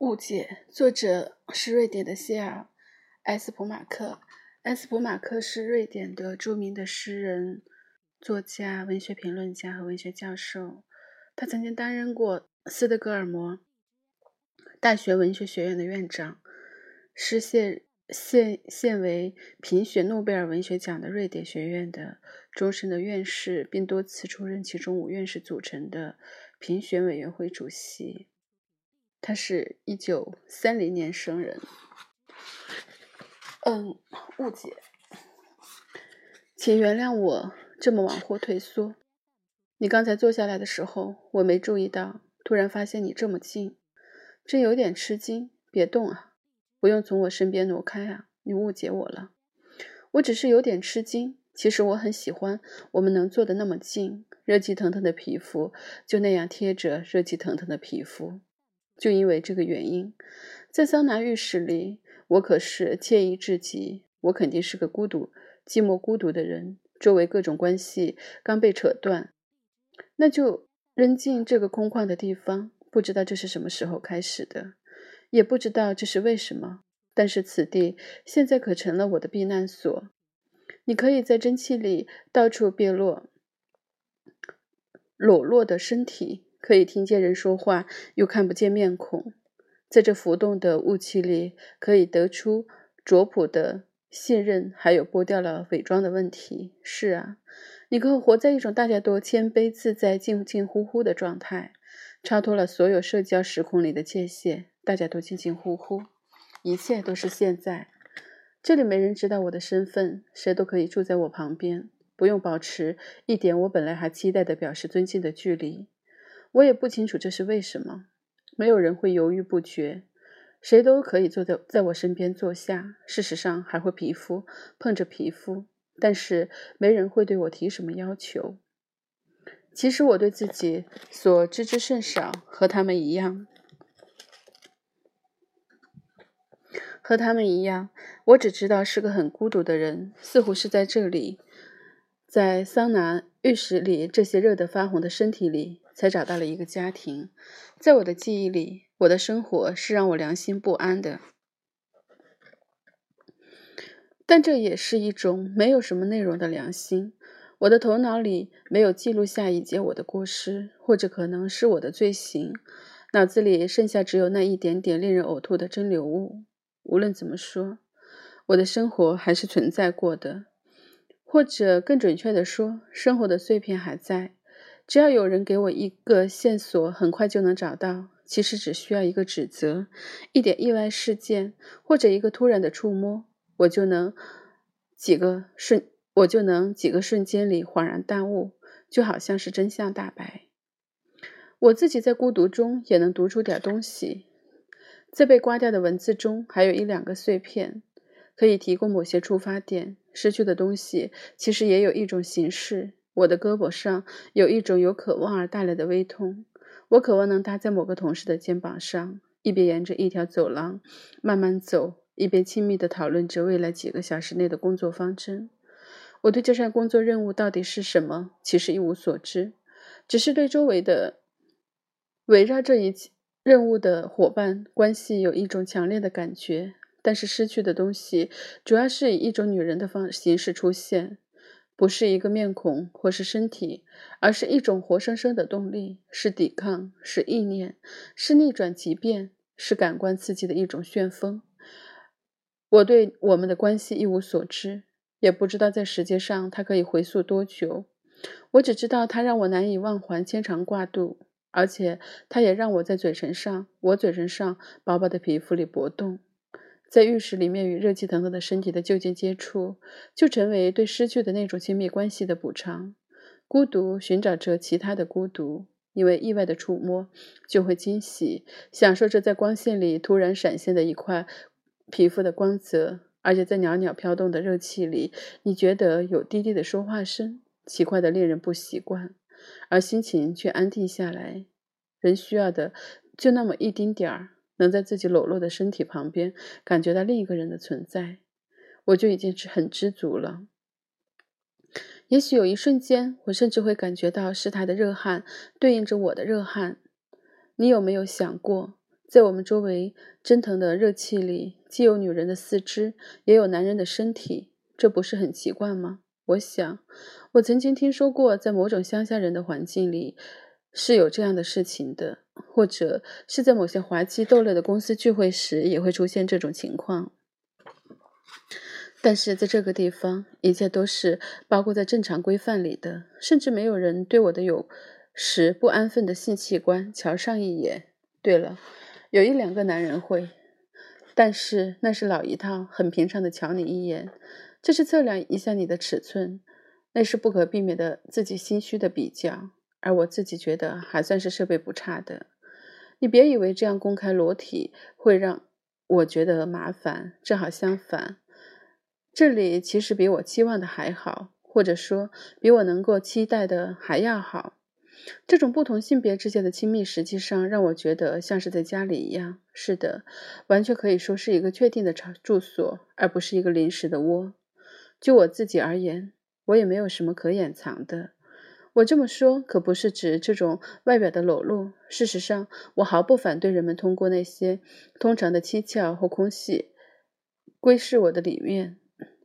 误解，作者是瑞典的谢尔·埃斯普马克。埃斯普马克是瑞典的著名的诗人、作家、文学评论家和文学教授。他曾经担任过斯德哥尔摩大学文学学院的院长，是现现现为评选诺贝尔文学奖的瑞典学院的终身的院士，并多次出任其中五院士组成的评选委员会主席。他是一九三零年生人。嗯，误解，请原谅我这么往后退缩。你刚才坐下来的时候，我没注意到，突然发现你这么近，真有点吃惊。别动啊，不用从我身边挪开啊！你误解我了，我只是有点吃惊。其实我很喜欢我们能坐得那么近，热气腾腾的皮肤就那样贴着热气腾腾的皮肤。就因为这个原因，在桑拿浴室里，我可是惬意至极。我肯定是个孤独、寂寞、孤独的人。周围各种关系刚被扯断，那就扔进这个空旷的地方。不知道这是什么时候开始的，也不知道这是为什么。但是此地现在可成了我的避难所。你可以在蒸汽里到处别落裸露的身体。可以听见人说话，又看不见面孔。在这浮动的雾气里，可以得出卓朴的信任，还有剥掉了伪装的问题。是啊，你可以活在一种大家都谦卑自在、近近乎乎的状态，超脱了所有社交时空里的界限。大家都近近乎乎，一切都是现在。这里没人知道我的身份，谁都可以住在我旁边，不用保持一点我本来还期待的表示尊敬的距离。我也不清楚这是为什么，没有人会犹豫不决，谁都可以坐在在我身边坐下。事实上，还会皮肤碰着皮肤，但是没人会对我提什么要求。其实我对自己所知之甚少，和他们一样，和他们一样，我只知道是个很孤独的人，似乎是在这里，在桑拿浴室里，这些热得发红的身体里。才找到了一个家庭，在我的记忆里，我的生活是让我良心不安的。但这也是一种没有什么内容的良心。我的头脑里没有记录下一节我的过失，或者可能是我的罪行。脑子里剩下只有那一点点令人呕吐的蒸馏物。无论怎么说，我的生活还是存在过的，或者更准确的说，生活的碎片还在。只要有人给我一个线索，很快就能找到。其实只需要一个指责，一点意外事件，或者一个突然的触摸，我就能几个瞬，我就能几个瞬间里恍然大悟，就好像是真相大白。我自己在孤独中也能读出点东西，在被刮掉的文字中，还有一两个碎片，可以提供某些出发点。失去的东西，其实也有一种形式。我的胳膊上有一种由渴望而带来的微痛，我渴望能搭在某个同事的肩膀上，一边沿着一条走廊慢慢走，一边亲密地讨论着未来几个小时内的工作方针。我对这项工作任务到底是什么，其实一无所知，只是对周围的围绕这一任务的伙伴关系有一种强烈的感觉。但是失去的东西，主要是以一种女人的方形式出现。不是一个面孔或是身体，而是一种活生生的动力，是抵抗，是意念，是逆转即变，是感官刺激的一种旋风。我对我们的关系一无所知，也不知道在时间上它可以回溯多久。我只知道它让我难以忘怀，牵肠挂肚，而且它也让我在嘴唇上，我嘴唇上薄薄的皮肤里搏动。在浴室里面与热气腾腾的身体的就近接触，就成为对失去的那种亲密关系的补偿。孤独寻找着其他的孤独，因为意外的触摸就会惊喜，享受着在光线里突然闪现的一块皮肤的光泽，而且在袅袅飘动的热气里，你觉得有低低的说话声，奇怪的令人不习惯，而心情却安定下来。人需要的就那么一丁点儿。能在自己裸露的身体旁边感觉到另一个人的存在，我就已经是很知足了。也许有一瞬间，我甚至会感觉到是他的热汗对应着我的热汗。你有没有想过，在我们周围蒸腾的热气里，既有女人的四肢，也有男人的身体，这不是很奇怪吗？我想，我曾经听说过，在某种乡下人的环境里是有这样的事情的，或者是在某些滑稽逗乐的公司聚会时也会出现这种情况。但是在这个地方，一切都是包括在正常规范里的，甚至没有人对我的有时不安分的性器官瞧上一眼。对了。有一两个男人会，但是那是老一套，很平常的瞧你一眼，这是测量一下你的尺寸，那是不可避免的自己心虚的比较，而我自己觉得还算是设备不差的。你别以为这样公开裸体会让我觉得麻烦，正好相反，这里其实比我期望的还好，或者说比我能够期待的还要好。这种不同性别之间的亲密，实际上让我觉得像是在家里一样。是的，完全可以说是一个确定的场住所，而不是一个临时的窝。就我自己而言，我也没有什么可掩藏的。我这么说可不是指这种外表的裸露。事实上，我毫不反对人们通过那些通常的七窍或空隙窥视我的里面，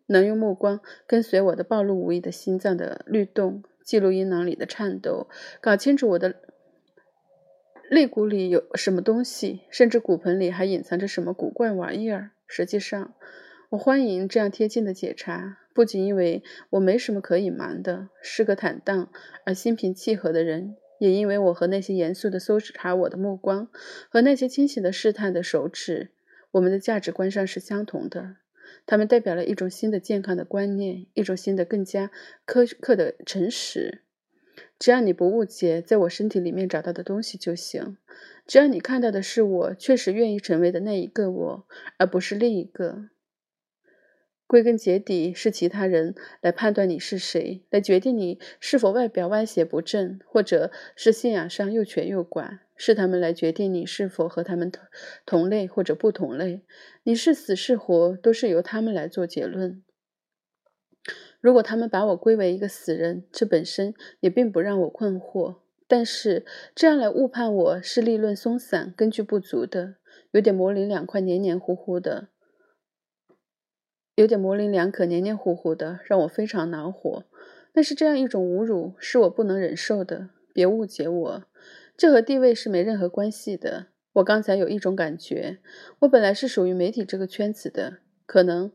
能用目光跟随我的暴露无遗的心脏的律动。记录阴囊里的颤抖，搞清楚我的肋骨里有什么东西，甚至骨盆里还隐藏着什么古怪玩意儿。实际上，我欢迎这样贴近的检查，不仅因为我没什么可隐瞒的，是个坦荡而心平气和的人，也因为我和那些严肃的搜查我的目光和那些清醒的试探的手指，我们的价值观上是相同的。他们代表了一种新的健康的观念，一种新的更加苛刻的诚实。只要你不误解在我身体里面找到的东西就行。只要你看到的是我确实愿意成为的那一个我，而不是另一个。归根结底，是其他人来判断你是谁，来决定你是否外表歪斜不正，或者是信仰上又瘸又拐。是他们来决定你是否和他们同同类或者不同类。你是死是活，都是由他们来做结论。如果他们把我归为一个死人，这本身也并不让我困惑。但是这样来误判我是立论松散、根据不足的，有点模棱两可、黏黏糊糊的，有点模棱两可、黏黏糊糊的，让我非常恼火。但是这样一种侮辱是我不能忍受的。别误解我。这和地位是没任何关系的。我刚才有一种感觉，我本来是属于媒体这个圈子的，可能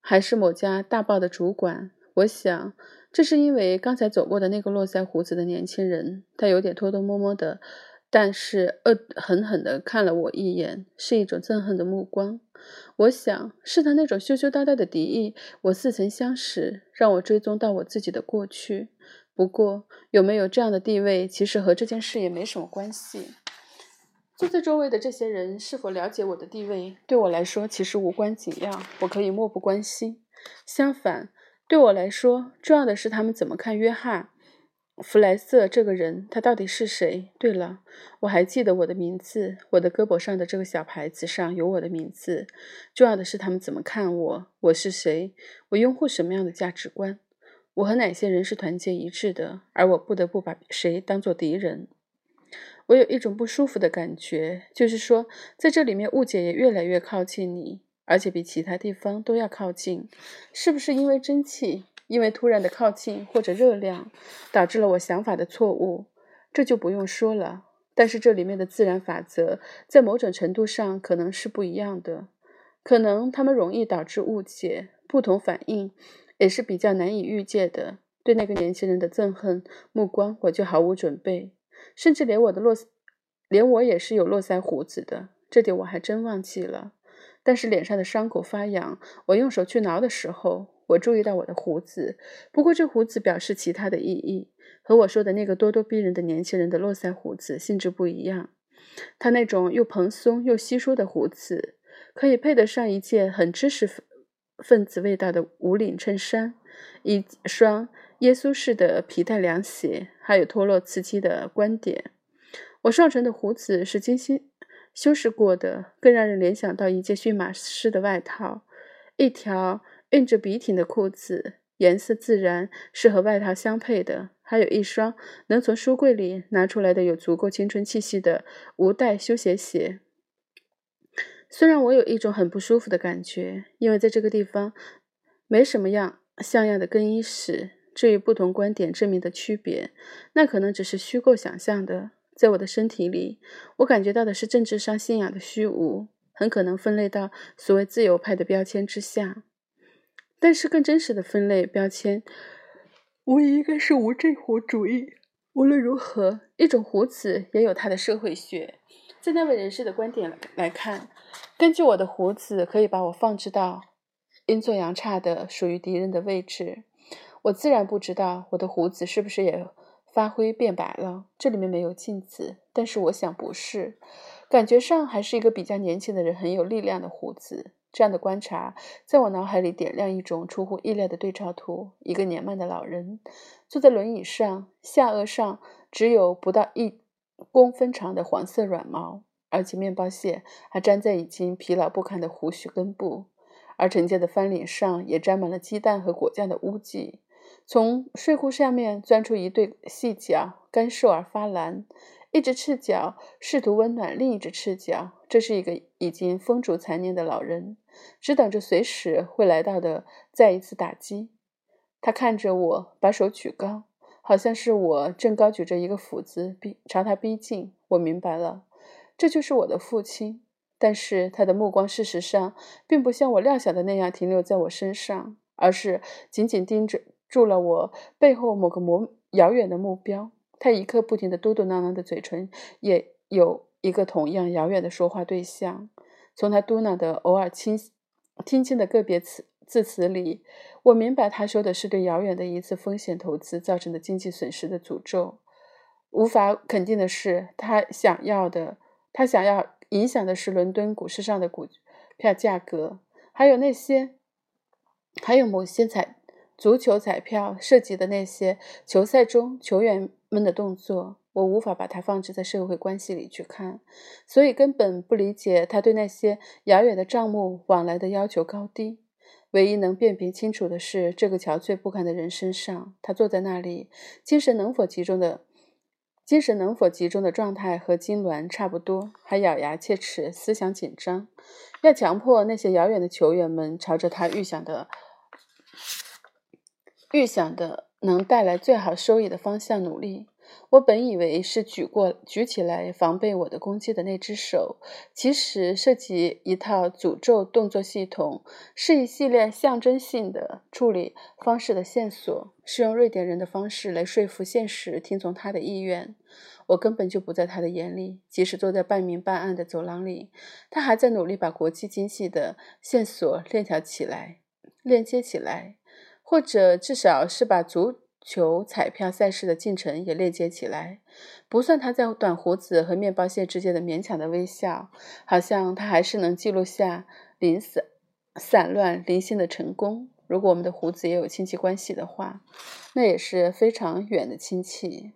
还是某家大报的主管。我想，这是因为刚才走过的那个络腮胡子的年轻人，他有点偷偷摸摸的，但是恶狠狠地看了我一眼，是一种憎恨的目光。我想，是他那种羞羞答答的敌意。我似曾相识，让我追踪到我自己的过去。不过，有没有这样的地位，其实和这件事也没什么关系。坐在周围的这些人是否了解我的地位，对我来说其实无关紧要，我可以漠不关心。相反，对我来说，重要的是他们怎么看约翰·弗莱瑟这个人，他到底是谁？对了，我还记得我的名字，我的胳膊上的这个小牌子上有我的名字。重要的是他们怎么看我，我是谁，我拥护什么样的价值观。我和哪些人是团结一致的，而我不得不把谁当做敌人？我有一种不舒服的感觉，就是说，在这里面误解也越来越靠近你，而且比其他地方都要靠近。是不是因为蒸汽，因为突然的靠近或者热量，导致了我想法的错误？这就不用说了。但是这里面的自然法则，在某种程度上可能是不一样的，可能他们容易导致误解、不同反应。也是比较难以预见的。对那个年轻人的憎恨目光，我就毫无准备，甚至连我的络，连我也是有络腮胡子的，这点我还真忘记了。但是脸上的伤口发痒，我用手去挠的时候，我注意到我的胡子。不过这胡子表示其他的意义，和我说的那个咄咄逼人的年轻人的络腮胡子性质不一样。他那种又蓬松又稀疏的胡子，可以配得上一件很知识。分子味道的无领衬衫，一双耶稣式的皮带凉鞋，还有脱落刺激的观点。我上唇的胡子是精心修饰过的，更让人联想到一件驯马师的外套，一条印着笔挺的裤子，颜色自然是和外套相配的，还有一双能从书柜里拿出来的有足够青春气息的无带休闲鞋。虽然我有一种很不舒服的感觉，因为在这个地方没什么样像样的更衣室。至于不同观点证明的区别，那可能只是虚构想象的。在我的身体里，我感觉到的是政治上信仰的虚无，很可能分类到所谓自由派的标签之下。但是更真实的分类标签，无疑应该是无政府主义。无论如何，一种胡子也有它的社会学。在那位人士的观点来看，根据我的胡子，可以把我放置到阴错阳差的属于敌人的位置。我自然不知道我的胡子是不是也。发灰变白了，这里面没有镜子，但是我想不是，感觉上还是一个比较年轻的人，很有力量的胡子。这样的观察在我脑海里点亮一种出乎意料的对照图：一个年迈的老人坐在轮椅上，下颚上只有不到一公分长的黄色软毛，而且面包屑还粘在已经疲劳不堪的胡须根部，而陈家的翻领上也沾满了鸡蛋和果酱的污迹。从睡裤下面钻出一对细脚，干瘦而发蓝。一只赤脚试图温暖另一只赤脚。这是一个已经风烛残年的老人，只等着随时会来到的再一次打击。他看着我，把手举高，好像是我正高举着一个斧子，逼朝他逼近。我明白了，这就是我的父亲。但是他的目光，事实上并不像我料想的那样停留在我身上，而是紧紧盯着。住了我背后某个模遥远的目标，他一刻不停的嘟嘟囔囔的嘴唇也有一个同样遥远的说话对象。从他嘟囔的偶尔轻听清的个别词字词里，我明白他说的是对遥远的一次风险投资造成的经济损失的诅咒。无法肯定的是，他想要的，他想要影响的是伦敦股市上的股票价格，还有那些，还有某些彩。足球彩票涉及的那些球赛中球员们的动作，我无法把它放置在社会关系里去看，所以根本不理解他对那些遥远的账目往来的要求高低。唯一能辨别清楚的是，这个憔悴不堪的人身上，他坐在那里，精神能否集中的，精神能否集中的状态和痉挛差不多，还咬牙切齿，思想紧张，要强迫那些遥远的球员们朝着他预想的。预想的能带来最好收益的方向努力。我本以为是举过举起来防备我的攻击的那只手，其实涉及一套诅咒动作系统，是一系列象征性的处理方式的线索，是用瑞典人的方式来说服现实听从他的意愿。我根本就不在他的眼里，即使坐在半明半暗的走廊里，他还在努力把国际经济的线索链条起来，链接起来。或者至少是把足球彩票赛事的进程也链接起来，不算他在短胡子和面包屑之间的勉强的微笑，好像他还是能记录下零散、散乱、零星的成功。如果我们的胡子也有亲戚关系的话，那也是非常远的亲戚。